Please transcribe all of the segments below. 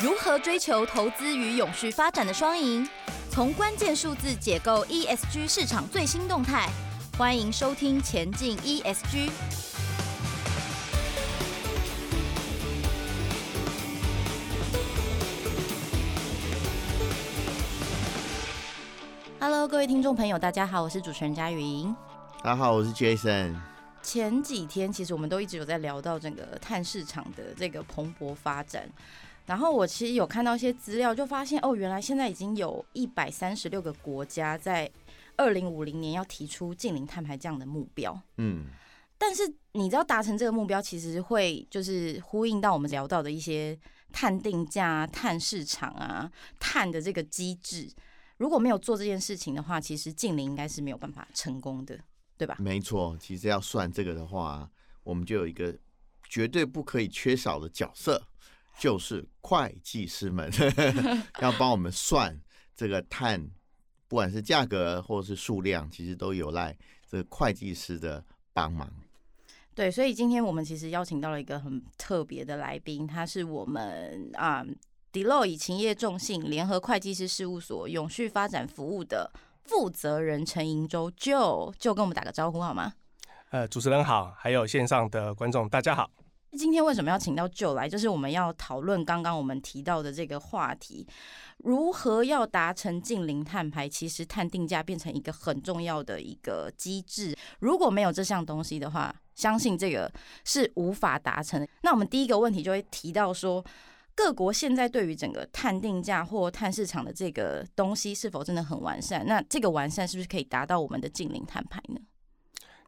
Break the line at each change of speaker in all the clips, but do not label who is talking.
如何追求投资与永续发展的双赢？从关键数字解构 ESG 市场最新动态。欢迎收听《前进 ESG》。Hello，各位听众朋友，大家好，我是主持人佳云。
大家好，我是 Jason。
前几天其实我们都一直有在聊到整个碳市场的这个蓬勃发展。然后我其实有看到一些资料，就发现哦，原来现在已经有一百三十六个国家在二零五零年要提出近零碳排这样的目标。嗯，但是你知道达成这个目标，其实会就是呼应到我们聊到的一些碳定价、碳市场啊、碳的这个机制。如果没有做这件事情的话，其实近零应该是没有办法成功的，对吧？
没错，其实要算这个的话，我们就有一个绝对不可以缺少的角色。就是会计师们 要帮我们算这个碳，不管是价格或是数量，其实都有赖这个会计师的帮忙。
对，所以今天我们其实邀请到了一个很特别的来宾，他是我们啊 Deloitte 勤业众信联合会计师事务所永续发展服务的负责人陈盈舟 Joe，就跟我们打个招呼好吗？
呃，主持人好，还有线上的观众大家好。
今天为什么要请到 Joe 来？就是我们要讨论刚刚我们提到的这个话题，如何要达成净零碳排？其实碳定价变成一个很重要的一个机制。如果没有这项东西的话，相信这个是无法达成的。那我们第一个问题就会提到说，各国现在对于整个碳定价或碳市场的这个东西是否真的很完善？那这个完善是不是可以达到我们的净零碳排呢？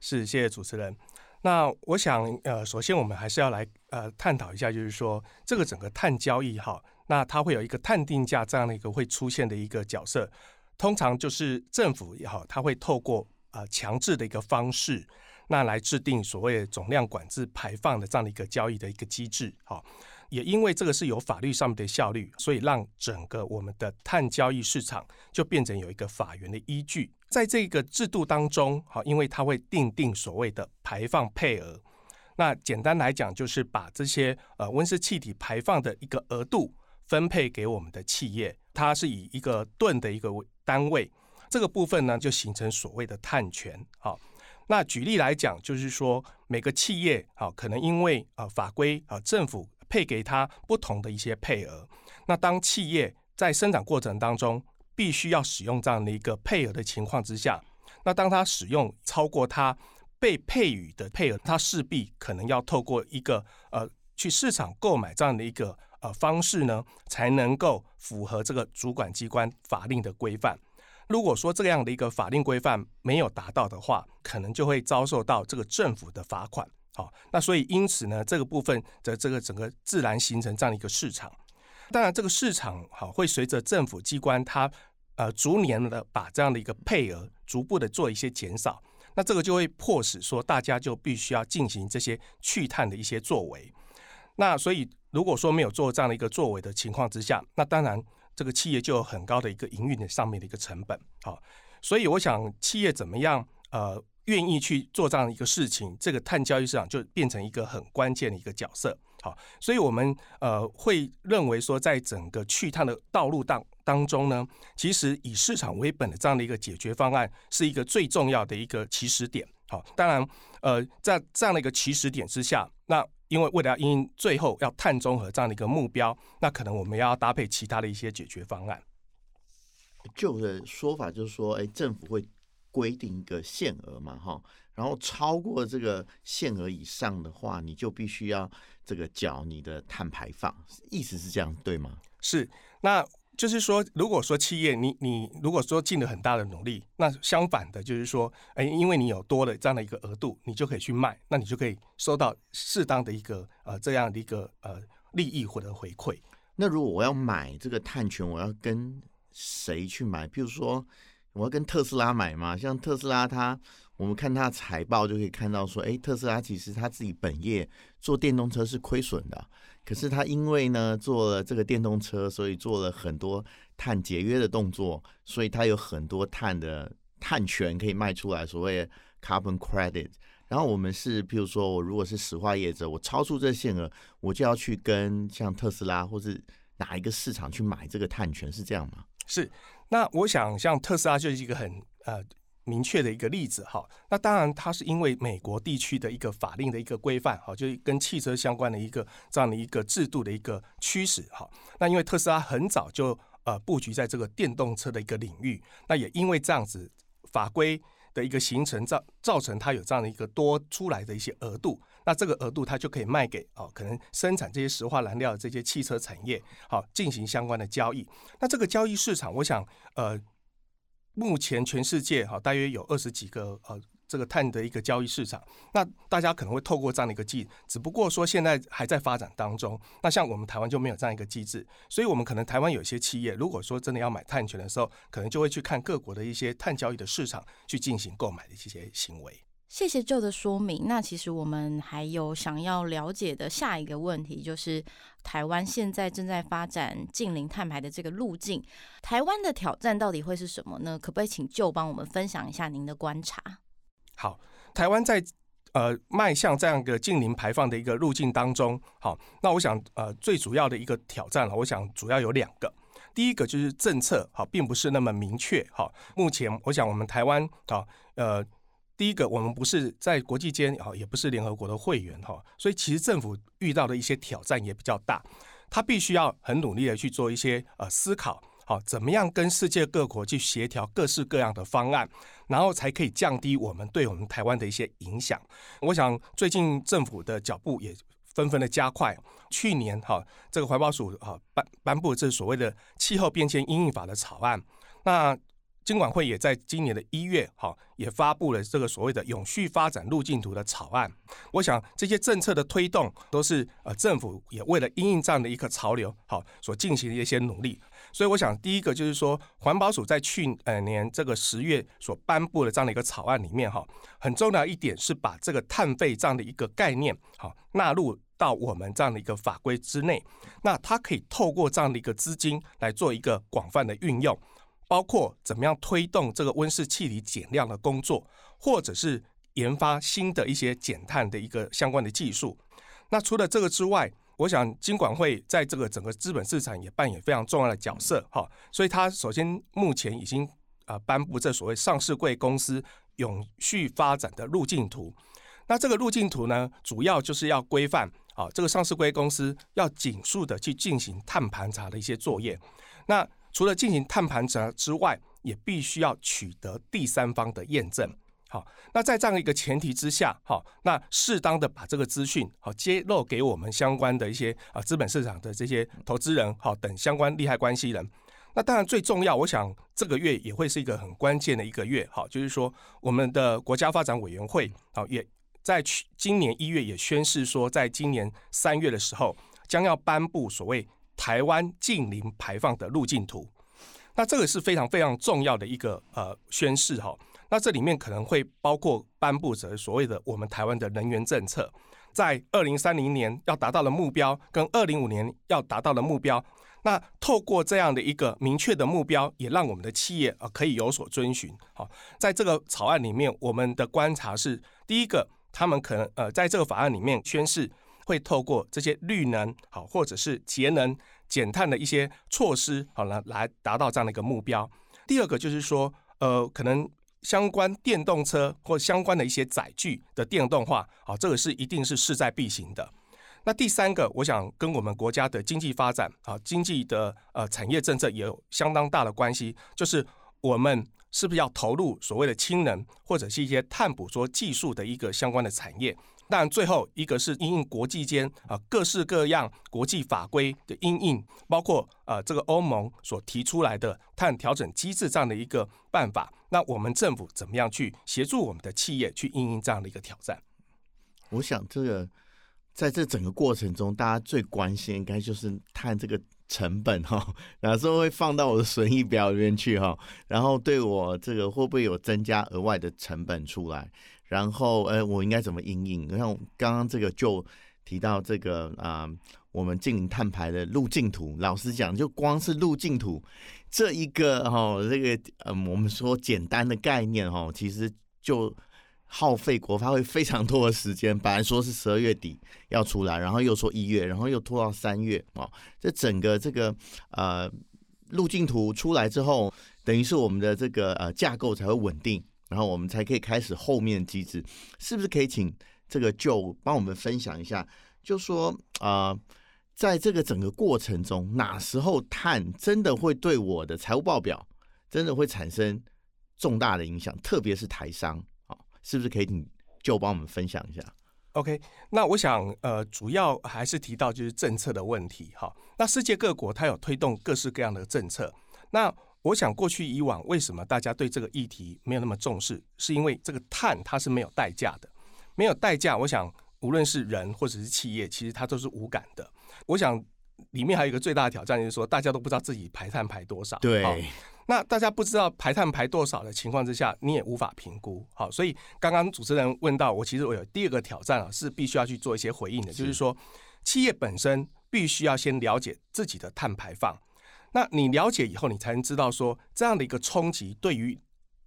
是，谢谢主持人。那我想，呃，首先我们还是要来呃探讨一下，就是说这个整个碳交易哈，那它会有一个碳定价这样的一个会出现的一个角色，通常就是政府也好，它会透过呃强制的一个方式，那来制定所谓的总量管制排放的这样的一个交易的一个机制，哈，也因为这个是有法律上面的效率，所以让整个我们的碳交易市场就变成有一个法源的依据。在这个制度当中，好，因为它会定定所谓的排放配额。那简单来讲，就是把这些呃温室气体排放的一个额度分配给我们的企业，它是以一个吨的一个单位。这个部分呢，就形成所谓的碳权。好，那举例来讲，就是说每个企业好，可能因为呃法规啊，政府配给他不同的一些配额。那当企业在生产过程当中，必须要使用这样的一个配额的情况之下，那当他使用超过他被配予的配额，他势必可能要透过一个呃去市场购买这样的一个呃方式呢，才能够符合这个主管机关法令的规范。如果说这样的一个法令规范没有达到的话，可能就会遭受到这个政府的罚款。好，那所以因此呢，这个部分的这个整个自然形成这样的一个市场。当然，这个市场好会随着政府机关它。呃，逐年的把这样的一个配额逐步的做一些减少，那这个就会迫使说大家就必须要进行这些去碳的一些作为。那所以如果说没有做这样的一个作为的情况之下，那当然这个企业就有很高的一个营运的上面的一个成本。好，所以我想企业怎么样呃愿意去做这样一个事情，这个碳交易市场就变成一个很关键的一个角色。好，所以我们呃会认为说，在整个去碳的道路当当中呢，其实以市场为本的这样的一个解决方案是一个最重要的一个起始点。好，当然呃在这样的一个起始点之下，那因为为了因最后要碳中和这样的一个目标，那可能我们要搭配其他的一些解决方案。
旧的说法就是说，哎，政府会。规定一个限额嘛，哈，然后超过这个限额以上的话，你就必须要这个缴你的碳排放，意思是这样对吗？
是，那就是说，如果说企业你你如果说尽了很大的努力，那相反的就是说，哎，因为你有多了这样的一个额度，你就可以去卖，那你就可以收到适当的一个呃这样的一个呃利益或者回馈。
那如果我要买这个碳权，我要跟谁去买？比如说。我要跟特斯拉买嘛？像特斯拉它，我们看它财报就可以看到说，诶，特斯拉其实它自己本业做电动车是亏损的，可是它因为呢做了这个电动车，所以做了很多碳节约的动作，所以它有很多碳的碳权可以卖出来，所谓 carbon credit。然后我们是，譬如说我如果是石化业者，我超出这限额，我就要去跟像特斯拉或是哪一个市场去买这个碳权，是这样吗？
是。那我想，像特斯拉就是一个很呃明确的一个例子哈。那当然，它是因为美国地区的一个法令的一个规范哈，就是跟汽车相关的一个这样的一个制度的一个驱使哈。那因为特斯拉很早就呃布局在这个电动车的一个领域，那也因为这样子法规的一个形成造造成它有这样的一个多出来的一些额度，那这个额度它就可以卖给哦可能生产这些石化燃料的这些汽车产业，好进行相关的交易。那这个交易市场，我想呃目前全世界哈大约有二十几个呃。这个碳的一个交易市场，那大家可能会透过这样的一个机，只不过说现在还在发展当中。那像我们台湾就没有这样一个机制，所以我们可能台湾有些企业，如果说真的要买碳权的时候，可能就会去看各国的一些碳交易的市场去进行购买的一些行为。
谢谢旧的说明。那其实我们还有想要了解的下一个问题，就是台湾现在正在发展近零碳排的这个路径，台湾的挑战到底会是什么呢？可不可以请旧帮我们分享一下您的观察？
好，台湾在呃迈向这样一个近零排放的一个路径当中，好，那我想呃最主要的一个挑战了，我想主要有两个，第一个就是政策好，并不是那么明确，好，目前我想我们台湾啊，呃，第一个我们不是在国际间啊，也不是联合国的会员哈，所以其实政府遇到的一些挑战也比较大，他必须要很努力的去做一些呃思考。好，怎么样跟世界各国去协调各式各样的方案，然后才可以降低我们对我们台湾的一些影响？我想最近政府的脚步也纷纷的加快。去年哈，这个环保署哈颁颁布这所谓的气候变迁应应法的草案，那金管会也在今年的一月哈也发布了这个所谓的永续发展路径图的草案。我想这些政策的推动都是呃政府也为了因应这样的一个潮流好所进行的一些努力。所以我想，第一个就是说，环保署在去呃年这个十月所颁布的这样的一个草案里面，哈，很重要一点是把这个碳费这样的一个概念，好纳入到我们这样的一个法规之内。那它可以透过这样的一个资金来做一个广泛的运用，包括怎么样推动这个温室气体减量的工作，或者是研发新的一些减碳的一个相关的技术。那除了这个之外，我想金管会在这个整个资本市场也扮演非常重要的角色，哈，所以它首先目前已经啊颁布这所谓上市柜公司永续发展的路径图。那这个路径图呢，主要就是要规范啊这个上市柜公司要紧速的去进行碳盘查的一些作业。那除了进行碳盘查之外，也必须要取得第三方的验证。好，那在这样一个前提之下，好，那适当的把这个资讯好揭露给我们相关的一些啊资本市场的这些投资人好等相关利害关系人。那当然最重要，我想这个月也会是一个很关键的一个月，好，就是说我们的国家发展委员会好也在去今年一月也宣示说，在今年三月的时候将要颁布所谓台湾近零排放的路径图。那这个是非常非常重要的一个呃宣示哈。那这里面可能会包括颁布着所谓的我们台湾的能源政策，在二零三零年要达到的目标，跟二零五年要达到的目标。那透过这样的一个明确的目标，也让我们的企业啊可以有所遵循。好，在这个草案里面，我们的观察是，第一个，他们可能呃在这个法案里面宣誓会透过这些绿能好，或者是节能减碳的一些措施好来来达到这样的一个目标。第二个就是说，呃，可能。相关电动车或相关的一些载具的电动化，好，这个是一定是势在必行的。那第三个，我想跟我们国家的经济发展啊，经济的呃产业政策也有相当大的关系，就是我们是不是要投入所谓的氢能或者是一些碳捕捉技术的一个相关的产业。但，最后一个是因应国际间啊各式各样国际法规的因应，包括啊这个欧盟所提出来的碳调整机制这样的一个办法，那我们政府怎么样去协助我们的企业去因应这样的一个挑战？
我想这个在这整个过程中，大家最关心应该就是碳这个成本哈，哪时候会放到我的损益表里面去哈，然后对我这个会不会有增加额外的成本出来？然后，呃，我应该怎么因应？像刚刚这个就提到这个啊、我们净零碳排的路径图。老实讲，就光是路径图这一个哈、哦，这个嗯、我们说简单的概念哈、哦，其实就耗费国发会非常多的时间。本来说是十二月底要出来，然后又说一月，然后又拖到三月啊。这整个这个呃路径图出来之后，等于是我们的这个呃架构才会稳定，然后我们才可以开始后面机制。是不是可以请这个 Joe 帮我们分享一下？就说啊。呃在这个整个过程中，哪时候碳真的会对我的财务报表真的会产生重大的影响？特别是台商，是不是可以你就帮我们分享一下
？OK，那我想，呃，主要还是提到就是政策的问题，哈。那世界各国它有推动各式各样的政策，那我想过去以往为什么大家对这个议题没有那么重视？是因为这个碳它是没有代价的，没有代价，我想无论是人或者是企业，其实它都是无感的。我想里面还有一个最大的挑战，就是说大家都不知道自己排碳排多少。
对，
哦，那大家不知道排碳排多少的情况之下，你也无法评估。好，所以刚刚主持人问到我，其实我有第二个挑战啊，是必须要去做一些回应的，就是说企业本身必须要先了解自己的碳排放。那你了解以后，你才能知道说这样的一个冲击对于。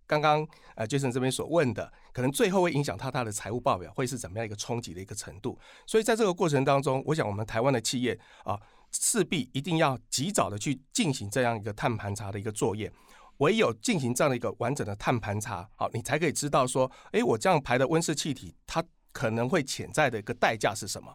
刚刚呃，Jason 这边所问的，可能最后会影响到他的财务报表会是怎么样一个冲击的一个程度。所以在这个过程当中，我想我们台湾的企业啊，势必一定要及早的去进行这样一个碳盘查的一个作业。唯有进行这样的一个完整的碳盘查，好，你才可以知道说，诶，我这样排的温室气体，它可能会潜在的一个代价是什么。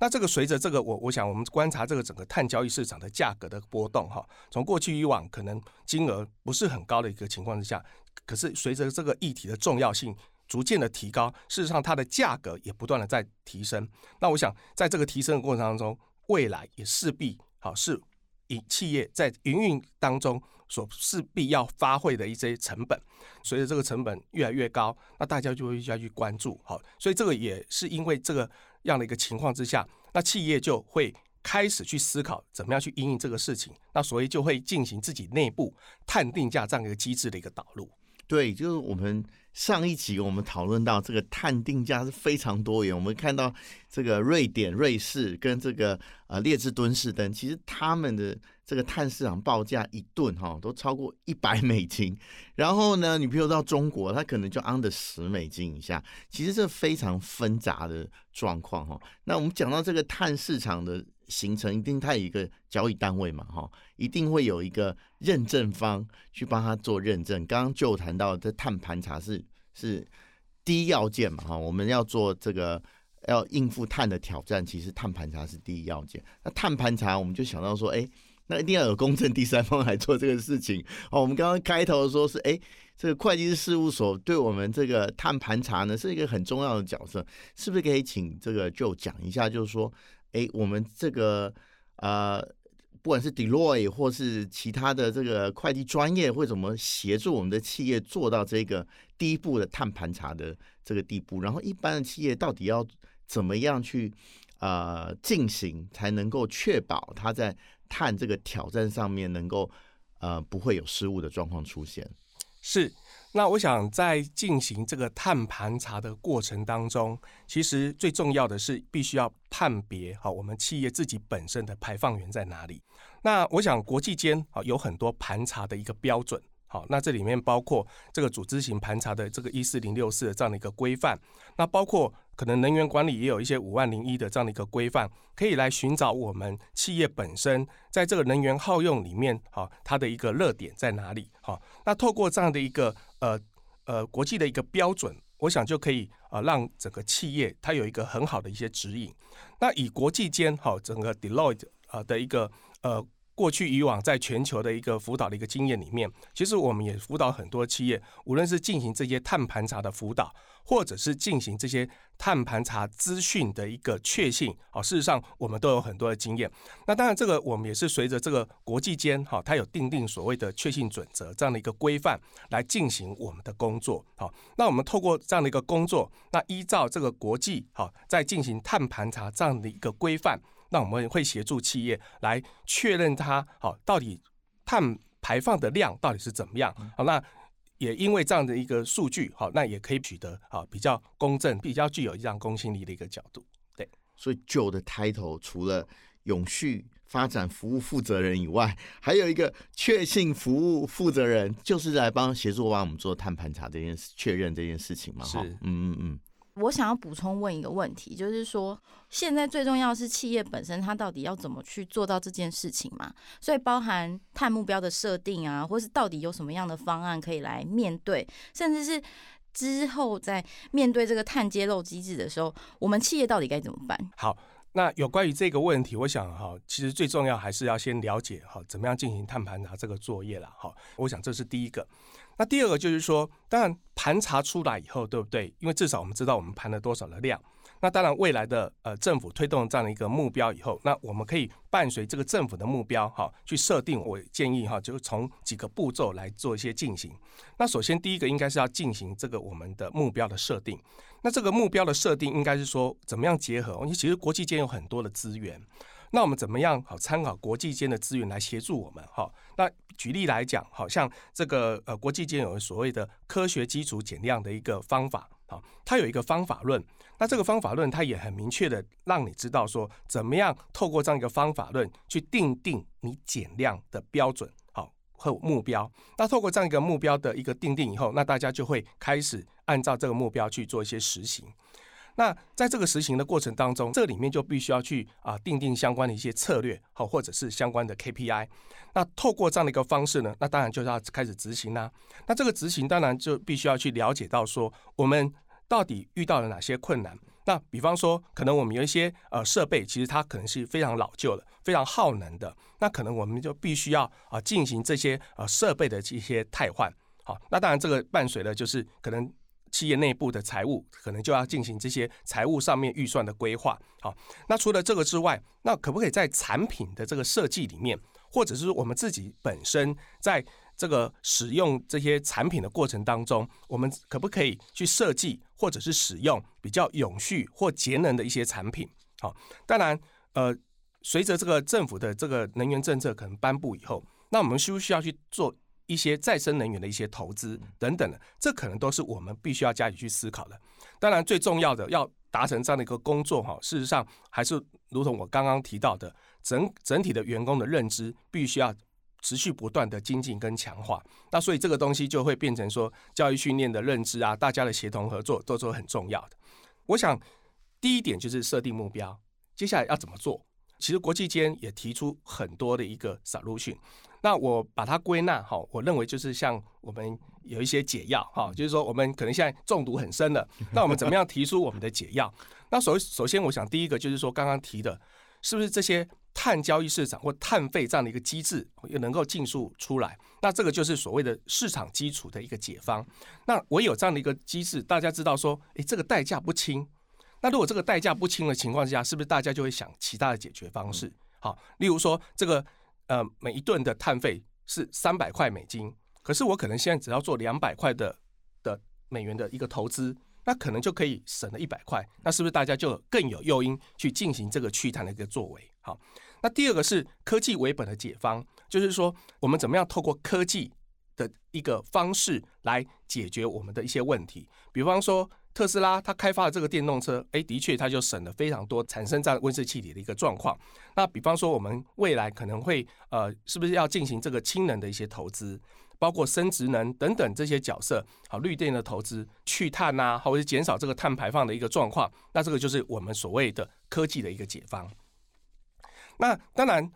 那这个随着这个我我想我们观察这个整个碳交易市场的价格的波动哈，从过去以往可能金额不是很高的一个情况之下。可是随着这个议题的重要性逐渐的提高，事实上它的价格也不断的在提升。那我想在这个提升的过程当中，未来也势必好是以企业在营运当中所势必要发挥的一些成本。随着这个成本越来越高，那大家就会要去关注。好，所以这个也是因为这个样的一个情况之下，那企业就会开始去思考怎么样去因应这个事情。那所以就会进行自己内部碳定价这样一个机制的一个导入。
对，就是我们上一集我们讨论到这个碳定价是非常多元。我们看到这个瑞典、瑞士跟这个呃列支敦士登，其实他们的这个碳市场报价一吨哈都超过一百美金。然后呢，你比如到中国，它可能就 under 十美金以下。其实这非常纷杂的状况哈。那我们讲到这个碳市场的。形成一定它有一个交易单位嘛，哈，一定会有一个认证方去帮他做认证。刚刚就谈到这碳盘查是是第一要件嘛，哈，我们要做这个要应付碳的挑战，其实碳盘查是第一要件。那碳盘查我们就想到说，哎，那一定要有公正第三方来做这个事情。哦，我们刚刚开头说是，哎，这个会计师事务所对我们这个碳盘查呢是一个很重要的角色，是不是可以请这个就讲一下，就是说。哎，我们这个呃，不管是 Deloitte 或是其他的这个会计专业，会怎么协助我们的企业做到这个第一步的碳盘查的这个地步？然后，一般的企业到底要怎么样去呃进行，才能够确保它在碳这个挑战上面能够呃不会有失误的状况出现？
是。那我想在进行这个碳盘查的过程当中，其实最重要的是必须要判别好我们企业自己本身的排放源在哪里。那我想国际间啊有很多盘查的一个标准。好，那这里面包括这个组织型盘查的这个一四零六四的这样的一个规范，那包括可能能源管理也有一些五万零一的这样的一个规范，可以来寻找我们企业本身在这个能源耗用里面，好，它的一个热点在哪里？好，那透过这样的一个呃呃国际的一个标准，我想就可以啊让整个企业它有一个很好的一些指引。那以国际间好整个 Deloitte 啊的一个呃。过去以往在全球的一个辅导的一个经验里面，其实我们也辅导很多企业，无论是进行这些碳盘查的辅导，或者是进行这些碳盘查资讯的一个确信，啊，事实上我们都有很多的经验。那当然，这个我们也是随着这个国际间哈，它有订定所谓的确信准则这样的一个规范来进行我们的工作。好，那我们透过这样的一个工作，那依照这个国际好在进行碳盘查这样的一个规范。那我们会协助企业来确认它好到底碳排放的量到底是怎么样好，那也因为这样的一个数据好，那也可以取得好比较公正、比较具有这样公信力的一个角度。对，
所以 Joe 的 title 除了永续发展服务负责人以外，还有一个确信服务负责人，就是来帮协助帮我们做碳盘查这件事，确认这件事情嘛。哈，嗯嗯嗯。
我想要补充问一个问题，就是说，现在最重要是企业本身它到底要怎么去做到这件事情嘛？所以包含碳目标的设定啊，或是到底有什么样的方案可以来面对，甚至是之后在面对这个碳揭露机制的时候，我们企业到底该怎么办？
好。那有关于这个问题，我想哈，其实最重要还是要先了解哈，怎么样进行碳盘查这个作业了哈。我想这是第一个。那第二个就是说，当然盘查出来以后，对不对？因为至少我们知道我们盘了多少的量。那当然未来的呃政府推动这样的一个目标以后，那我们可以伴随这个政府的目标哈，去设定。我建议哈，就是从几个步骤来做一些进行。那首先第一个应该是要进行这个我们的目标的设定。那这个目标的设定应该是说，怎么样结合？因为其实国际间有很多的资源，那我们怎么样好参考国际间的资源来协助我们？哈，那举例来讲，好像这个呃国际间有所谓的科学基础减量的一个方法，好，它有一个方法论。那这个方法论它也很明确的让你知道说，怎么样透过这样一个方法论去定定你减量的标准。和目标，那透过这样一个目标的一个定定以后，那大家就会开始按照这个目标去做一些实行。那在这个实行的过程当中，这里面就必须要去啊定定相关的一些策略，好，或者是相关的 KPI。那透过这样的一个方式呢，那当然就是要开始执行啦。那这个执行当然就必须要去了解到说，我们到底遇到了哪些困难。那比方说，可能我们有一些呃设备，其实它可能是非常老旧的，非常耗能的。那可能我们就必须要啊进行这些呃设备的这些汰换。好，那当然这个伴随的就是可能企业内部的财务可能就要进行这些财务上面预算的规划。好，那除了这个之外，那可不可以在产品的这个设计里面，或者是我们自己本身在这个使用这些产品的过程当中，我们可不可以去设计或者是使用比较永续或节能的一些产品？好，当然，呃，随着这个政府的这个能源政策可能颁布以后，那我们需不需要去做一些再生能源的一些投资等等的？这可能都是我们必须要加以去思考的。当然，最重要的要达成这样的一个工作，哈，事实上还是如同我刚刚提到的，整整体的员工的认知必须要。持续不断的精进跟强化，那所以这个东西就会变成说，教育训练的认知啊，大家的协同合作都是很重要的。我想第一点就是设定目标，接下来要怎么做？其实国际间也提出很多的一个 solution，那我把它归纳哈，我认为就是像我们有一些解药哈，就是说我们可能现在中毒很深了，那我们怎么样提出我们的解药？那首首先我想第一个就是说刚刚提的，是不是这些？碳交易市场或碳费这样的一个机制又能够尽速出来，那这个就是所谓的市场基础的一个解方。那唯有这样的一个机制，大家知道说，诶，这个代价不轻。那如果这个代价不轻的情况之下，是不是大家就会想其他的解决方式？好，例如说这个呃每一吨的碳费是三百块美金，可是我可能现在只要做两百块的的美元的一个投资，那可能就可以省了一百块。那是不是大家就更有诱因去进行这个去碳的一个作为？好。那第二个是科技为本的解方，就是说我们怎么样透过科技的一个方式来解决我们的一些问题。比方说特斯拉它开发的这个电动车，诶，的确它就省了非常多产生这样温室气体的一个状况。那比方说我们未来可能会呃，是不是要进行这个氢能的一些投资，包括生质能等等这些角色，好，绿电的投资，去碳呐，或者是减少这个碳排放的一个状况。那这个就是我们所谓的科技的一个解方。那当然，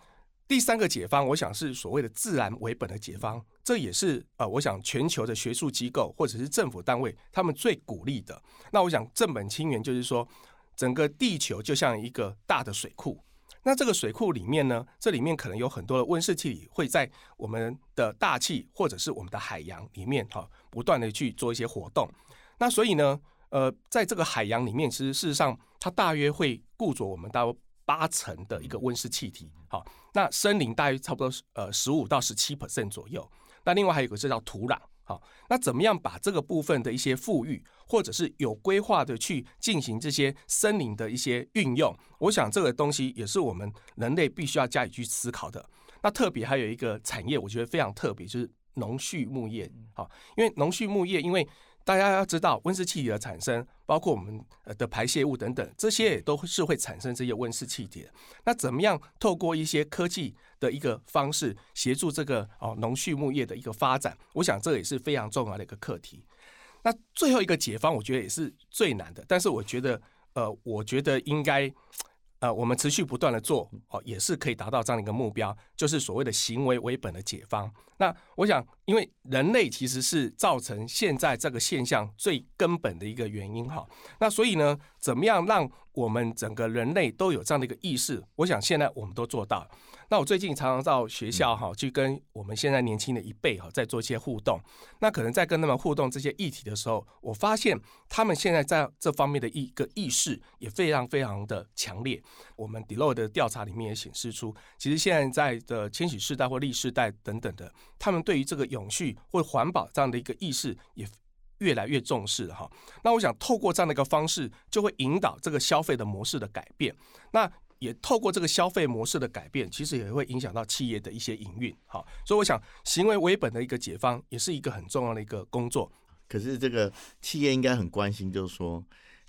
第三个解方，我想是所谓的自然为本的解方，这也是呃，我想全球的学术机构或者是政府单位他们最鼓励的。那我想正本清源就是说，整个地球就像一个大的水库，那这个水库里面呢，这里面可能有很多的温室气体会在我们的大气或者是我们的海洋里面哈，不断的去做一些活动。那所以呢，呃，在这个海洋里面，其实事实上它大约会固着我们到。八成的一个温室气体，好，那森林大约差不多呃十五到十七 percent 左右。那另外还有一个这叫土壤，好，那怎么样把这个部分的一些富裕，或者是有规划的去进行这些森林的一些运用？我想这个东西也是我们人类必须要加以去思考的。那特别还有一个产业，我觉得非常特别，就是农畜牧业，好，因为农畜牧业因为大家要知道，温室气体的产生，包括我们的排泄物等等，这些也都是会产生这些温室气体的。那怎么样透过一些科技的一个方式，协助这个哦农畜牧业的一个发展？我想这也是非常重要的一个课题。那最后一个解方，我觉得也是最难的，但是我觉得，呃，我觉得应该。呃，我们持续不断的做，哦，也是可以达到这样的一个目标，就是所谓的行为为本的解方。那我想，因为人类其实是造成现在这个现象最根本的一个原因哈。那所以呢，怎么样让我们整个人类都有这样的一个意识？我想现在我们都做到。那我最近常常到学校哈，去跟我们现在年轻的一辈哈，在做一些互动。那可能在跟他们互动这些议题的时候，我发现他们现在在这方面的一个意识也非常非常的强烈。我们 Deloitte 的调查里面也显示出，其实现在在的千禧世代或 Z 世代等等的，他们对于这个永续或环保这样的一个意识也越来越重视哈。那我想透过这样的一个方式，就会引导这个消费的模式的改变。那也透过这个消费模式的改变，其实也会影响到企业的一些营运。好，所以我想行为为本的一个解方，也是一个很重要的一个工作。
可是这个企业应该很关心，就是说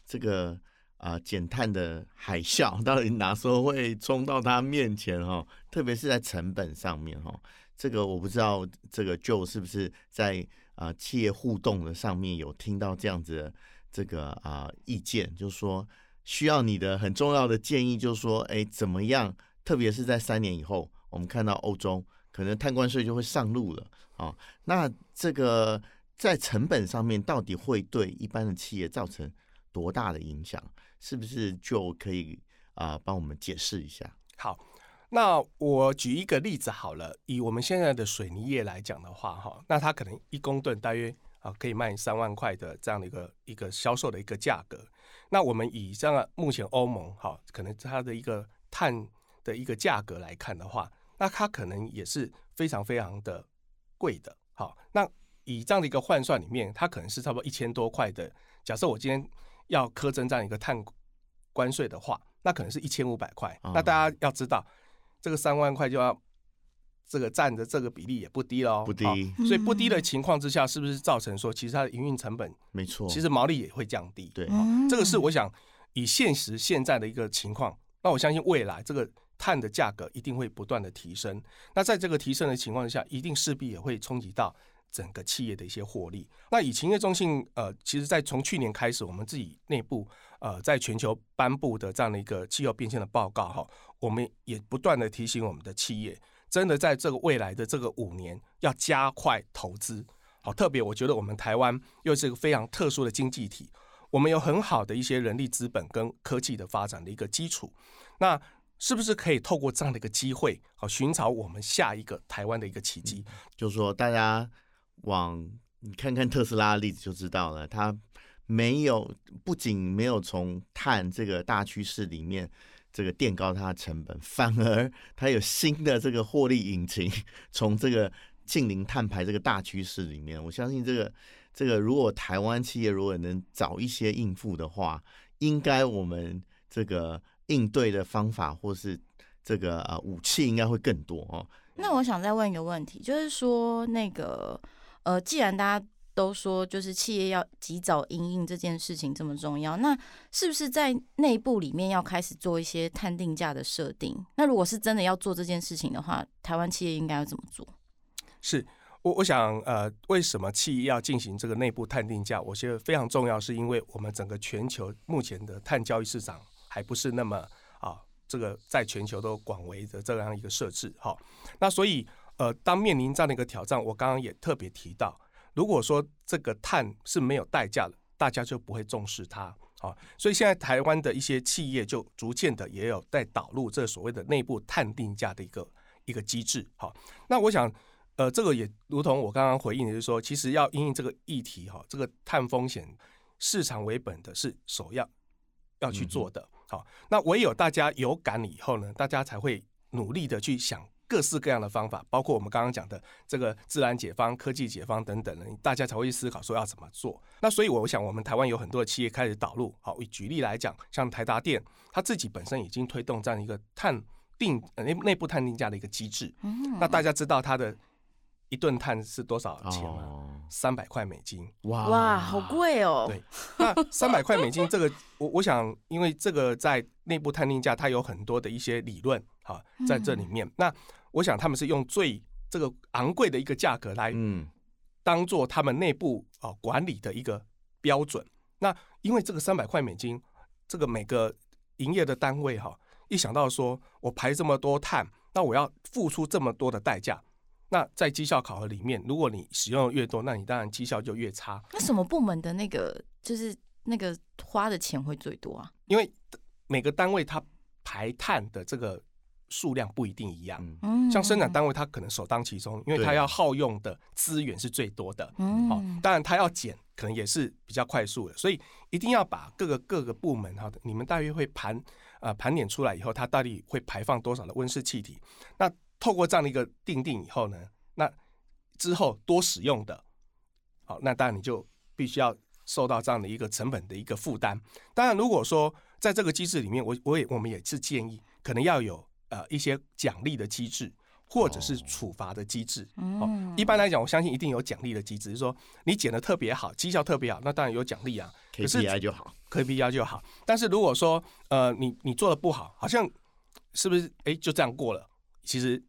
这个啊减碳的海啸到底哪时候会冲到他面前哈？特别是在成本上面哈，这个我不知道这个 Joe 是不是在啊企业互动的上面有听到这样子的这个啊意见，就是说。需要你的很重要的建议，就是说，哎，怎么样？特别是在三年以后，我们看到欧洲可能碳关税就会上路了啊。那这个在成本上面到底会对一般的企业造成多大的影响？是不是就可以啊帮我们解释一下？
好，那我举一个例子好了，以我们现在的水泥业来讲的话，哈，那它可能一公吨大约啊可以卖三万块的这样的一个一个销售的一个价格。那我们以这样目前欧盟哈，可能它的一个碳的一个价格来看的话，那它可能也是非常非常的贵的。好，那以这样的一个换算里面，它可能是差不多一千多块的。假设我今天要苛征这样一个碳关税的话，那可能是一千五百块。那大家要知道，这个三万块就要。这个占的这个比例也不低喽，
不低，
所以不低的情况之下，是不是造成说，其实它的营运成本
没错，
其实毛利也会降低。
对，
这个是我想以现实现在的一个情况，那我相信未来这个碳的价格一定会不断的提升。那在这个提升的情况下，一定势必也会冲击到整个企业的一些获利。那以勤业中心呃，其实在从去年开始，我们自己内部呃，在全球颁布的这样的一个气候变迁的报告哈，我们也不断的提醒我们的企业。真的在这个未来的这个五年，要加快投资。好，特别我觉得我们台湾又是一个非常特殊的经济体，我们有很好的一些人力资本跟科技的发展的一个基础。那是不是可以透过这样的一个机会，好寻找我们下一个台湾的一个奇迹？
就是说，大家往你看看特斯拉的例子就知道了，它没有不仅没有从碳这个大趋势里面。这个垫高它的成本，反而它有新的这个获利引擎，从这个近零碳排这个大趋势里面，我相信这个这个如果台湾企业如果能早一些应付的话，应该我们这个应对的方法或是这个呃武器应该会更多哦。
那我想再问一个问题，就是说那个呃，既然大家。都说就是企业要及早应应这件事情这么重要，那是不是在内部里面要开始做一些碳定价的设定？那如果是真的要做这件事情的话，台湾企业应该要怎么做？
是我我想呃，为什么企业要进行这个内部碳定价？我觉得非常重要，是因为我们整个全球目前的碳交易市场还不是那么啊，这个在全球都广为的这样一个设置。好，那所以呃，当面临这样的一个挑战，我刚刚也特别提到。如果说这个碳是没有代价的，大家就不会重视它啊。所以现在台湾的一些企业就逐渐的也有在导入这所谓的内部碳定价的一个一个机制。好，那我想，呃，这个也如同我刚刚回应的，就是说，其实要因应这个议题哈，这个碳风险市场为本的是首要要去做的。好，那唯有大家有感了以后呢，大家才会努力的去想。各式各样的方法，包括我们刚刚讲的这个自然解方、科技解方等等的，大家才会去思考说要怎么做。那所以我想，我们台湾有很多的企业开始导入。好，以举例来讲，像台达电，它自己本身已经推动这样一个碳定内内部碳定价的一个机制。那大家知道它的一吨碳是多少钱吗？三百块美金。
哇
哇，好贵哦！
对，那三百块美金这个，我我想，因为这个在内部探定价，它有很多的一些理论哈，在这里面。嗯、那我想他们是用最这个昂贵的一个价格来，嗯，当做他们内部啊管理的一个标准。那因为这个三百块美金，这个每个营业的单位哈，一想到说我排这么多碳，那我要付出这么多的代价。那在绩效考核里面，如果你使用的越多，那你当然绩效就越差。
那什么部门的那个就是那个花的钱会最多啊？
因为每个单位它排碳的这个数量不一定一样。
嗯，
像生产单位它可能首当其冲，因为它要耗用的资源是最多的。
嗯，
好，当然它要减可能也是比较快速的，所以一定要把各个各个部门哈，你们大约会盘啊盘点出来以后，它到底会排放多少的温室气体？那透过这样的一个定定以后呢，那之后多使用的，好，那当然你就必须要受到这样的一个成本的一个负担。当然，如果说在这个机制里面，我我也我们也是建议，可能要有呃一些奖励的机制，或者是处罚的机制。哦，一般来讲，我相信一定有奖励的机制，就是说你剪的特别好，绩效特别好，那当然有奖励啊
，KPI 就好
，KPI 就好。但是如果说呃你你做的不好，好像是不是哎、欸、就这样过了？其实。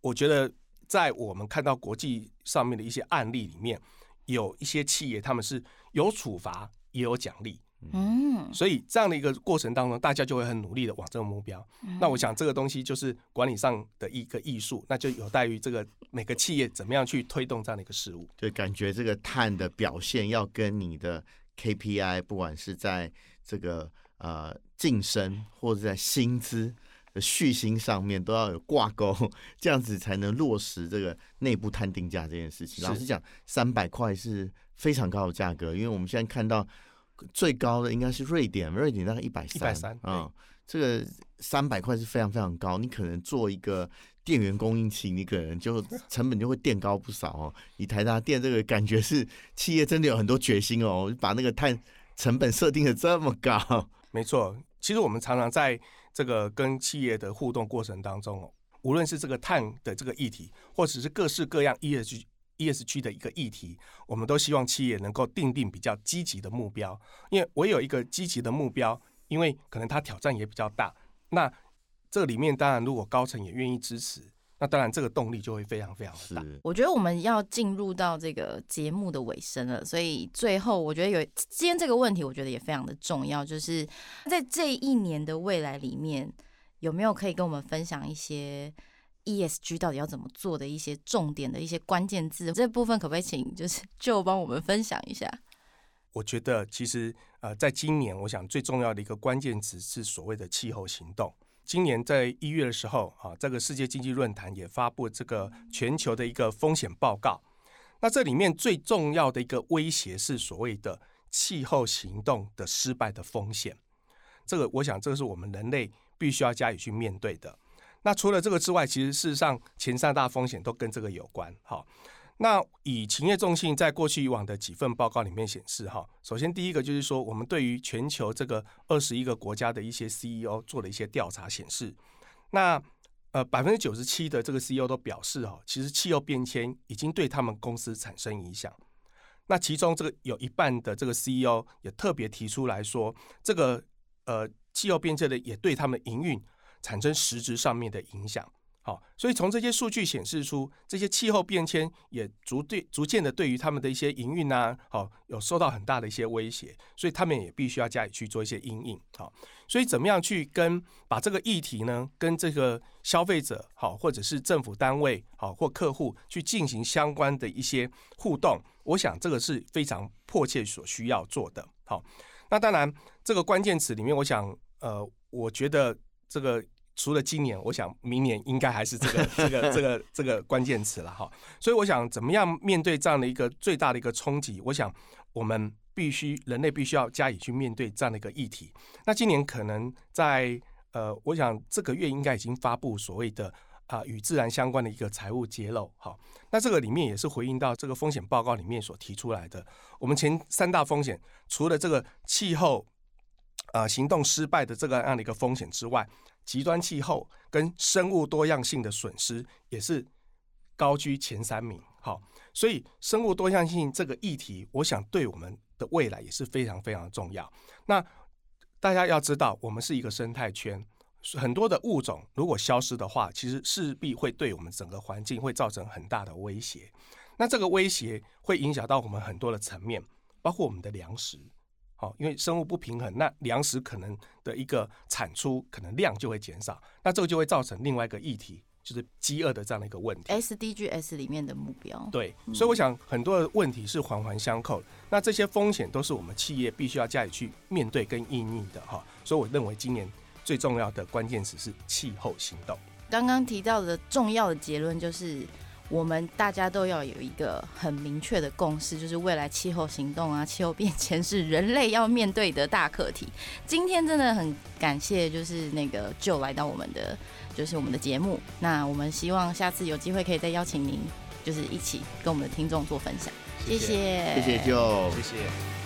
我觉得，在我们看到国际上面的一些案例里面，有一些企业他们是有处罚也有奖励，
嗯，
所以这样的一个过程当中，大家就会很努力的往这个目标。那我想这个东西就是管理上的一个艺术，那就有待于这个每个企业怎么样去推动这样的一个事物。
就感觉这个碳的表现要跟你的 KPI，不管是在这个呃晋升或者在薪资。续薪上面都要有挂钩，这样子才能落实这个内部碳定价这件事情。老实讲，三百块是非常高的价格，因为我们现在看到最高的应该是瑞典，瑞典大概一百三，一百三啊，这个三百块是非常非常高。你可能做一个电源供应器，你可能就成本就会垫高不少哦。以台达电这个感觉是企业真的有很多决心哦，把那个碳成本设定的这么高。
没错，其实我们常常在。这个跟企业的互动过程当中哦，无论是这个碳的这个议题，或者是各式各样 ESG ESG 的一个议题，我们都希望企业能够定定比较积极的目标。因为我有一个积极的目标，因为可能它挑战也比较大。那这里面当然，如果高层也愿意支持。那当然，这个动力就会非常非常大。
我觉得我们要进入到这个节目的尾声了，所以最后我觉得有今天这个问题，我觉得也非常的重要，就是在这一年的未来里面，有没有可以跟我们分享一些 ESG 到底要怎么做的一些重点的一些关键字？这部分可不可以请就是 就帮我们分享一下？
我觉得其实呃，在今年，我想最重要的一个关键词是所谓的气候行动。今年在一月的时候，啊，这个世界经济论坛也发布这个全球的一个风险报告。那这里面最重要的一个威胁是所谓的气候行动的失败的风险。这个我想，这个是我们人类必须要加以去面对的。那除了这个之外，其实事实上前三大风险都跟这个有关。好。那以勤业众信在过去以往的几份报告里面显示，哈，首先第一个就是说，我们对于全球这个二十一个国家的一些 CEO 做了一些调查，显示，那呃百分之九十七的这个 CEO 都表示，哈，其实气候变迁已经对他们公司产生影响。那其中这个有一半的这个 CEO 也特别提出来说，这个呃气候变迁的也对他们营运产生实质上面的影响。好，所以从这些数据显示出，这些气候变迁也逐对逐渐的对于他们的一些营运啊，好有受到很大的一些威胁，所以他们也必须要加以去做一些因应。好，所以怎么样去跟把这个议题呢，跟这个消费者好，或者是政府单位好或客户去进行相关的一些互动，我想这个是非常迫切所需要做的。好，那当然这个关键词里面，我想呃，我觉得这个。除了今年，我想明年应该还是这个 这个这个这个关键词了哈。所以我想怎么样面对这样的一个最大的一个冲击？我想我们必须人类必须要加以去面对这样的一个议题。那今年可能在呃，我想这个月应该已经发布所谓的啊与自然相关的一个财务揭露。好，那这个里面也是回应到这个风险报告里面所提出来的。我们前三大风险，除了这个气候啊行动失败的这个样的一个风险之外，极端气候跟生物多样性的损失也是高居前三名。好，所以生物多样性这个议题，我想对我们的未来也是非常非常重要。那大家要知道，我们是一个生态圈，很多的物种如果消失的话，其实势必会对我们整个环境会造成很大的威胁。那这个威胁会影响到我们很多的层面，包括我们的粮食。好，因为生物不平衡，那粮食可能的一个产出可能量就会减少，那这个就会造成另外一个议题。就是饥饿的这样的一个问题
，SDGs 里面的目标。
对，所以我想很多的问题是环环相扣。那这些风险都是我们企业必须要加以去面对跟应对的哈。所以我认为今年最重要的关键词是气候行动。
刚刚提到的重要的结论就是。我们大家都要有一个很明确的共识，就是未来气候行动啊，气候变迁是人类要面对的大课题。今天真的很感谢，就是那个 Joe 来到我们的，就是我们的节目。那我们希望下次有机会可以再邀请您，就是一起跟我们的听众做分享。谢谢，
谢谢 Joe，谢谢。